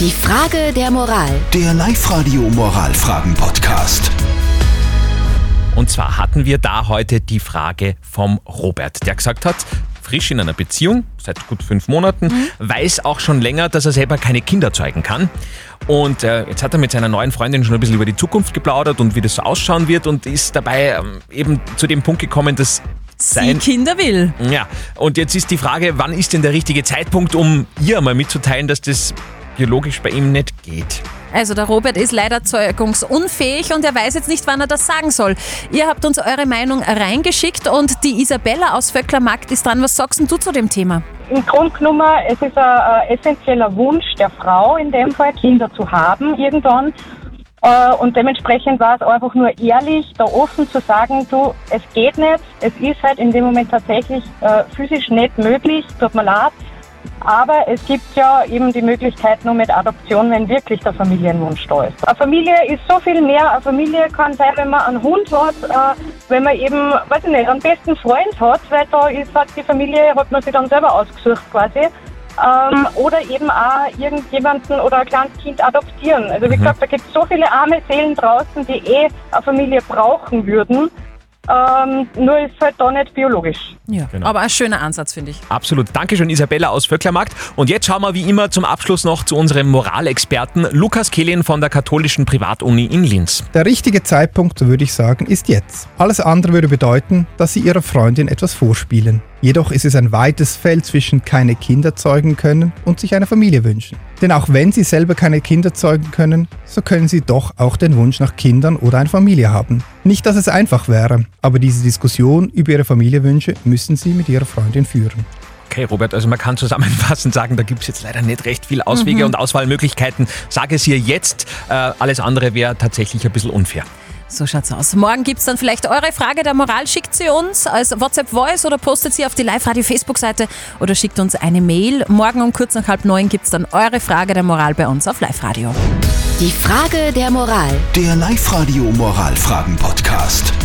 Die Frage der Moral. Der Live-Radio Moralfragen-Podcast. Und zwar hatten wir da heute die Frage vom Robert, der gesagt hat, frisch in einer Beziehung, seit gut fünf Monaten, weiß auch schon länger, dass er selber keine Kinder zeugen kann. Und äh, jetzt hat er mit seiner neuen Freundin schon ein bisschen über die Zukunft geplaudert und wie das so ausschauen wird und ist dabei ähm, eben zu dem Punkt gekommen, dass Sie sein Kinder will. ja, und jetzt ist die Frage, wann ist denn der richtige Zeitpunkt, um ihr mal mitzuteilen, dass das biologisch bei ihm nicht geht? Also der Robert ist leider zeugungsunfähig und er weiß jetzt nicht, wann er das sagen soll. Ihr habt uns eure Meinung reingeschickt und die Isabella aus Vöcklermarkt ist dran. Was sagst denn du zu dem Thema? Im Grunde genommen, es ist ein, ein essentieller Wunsch der Frau in dem Fall, Kinder zu haben irgendwann. Äh, Und dementsprechend war es einfach nur ehrlich, da offen zu sagen, du, es geht nicht, es ist halt in dem Moment tatsächlich äh, physisch nicht möglich, tut mir leid. Aber es gibt ja eben die Möglichkeit nur mit Adoption, wenn wirklich der Familienwunsch da ist. Eine Familie ist so viel mehr. Eine Familie kann sein, wenn man einen Hund hat, äh, wenn man eben, weiß ich nicht, einen besten Freund hat, weil da ist halt die Familie, hat man sich dann selber ausgesucht quasi. Ähm, oder eben auch irgendjemanden oder ein kleines Kind adoptieren. Also wie gesagt, da gibt es so viele arme Seelen draußen, die eh eine Familie brauchen würden. Ähm, nur ist halt da nicht biologisch. Ja, Genau. aber ein schöner Ansatz, finde ich. Absolut. Dankeschön, Isabella aus Vöcklermarkt. Und jetzt schauen wir wie immer zum Abschluss noch zu unserem Moralexperten Lukas Kehlin von der katholischen Privatuni in Linz. Der richtige Zeitpunkt, so würde ich sagen, ist jetzt. Alles andere würde bedeuten, dass Sie Ihrer Freundin etwas vorspielen. Jedoch ist es ein weites Feld zwischen keine Kinder zeugen können und sich eine Familie wünschen. Denn auch wenn Sie selber keine Kinder zeugen können, so können Sie doch auch den Wunsch nach Kindern oder einer Familie haben. Nicht, dass es einfach wäre, aber diese Diskussion über Ihre Familienwünsche müssen Sie mit Ihrer Freundin führen. Okay, Robert, also man kann zusammenfassend sagen, da gibt es jetzt leider nicht recht viel Auswege und Auswahlmöglichkeiten. Sage es hier jetzt, äh, alles andere wäre tatsächlich ein bisschen unfair. So schaut's aus. Morgen gibt's dann vielleicht eure Frage der Moral. Schickt sie uns als WhatsApp-Voice oder postet sie auf die Live-Radio-Facebook-Seite oder schickt uns eine Mail. Morgen um kurz nach halb neun gibt's dann eure Frage der Moral bei uns auf Live-Radio. Die Frage der Moral. Der Live-Radio Moralfragen-Podcast.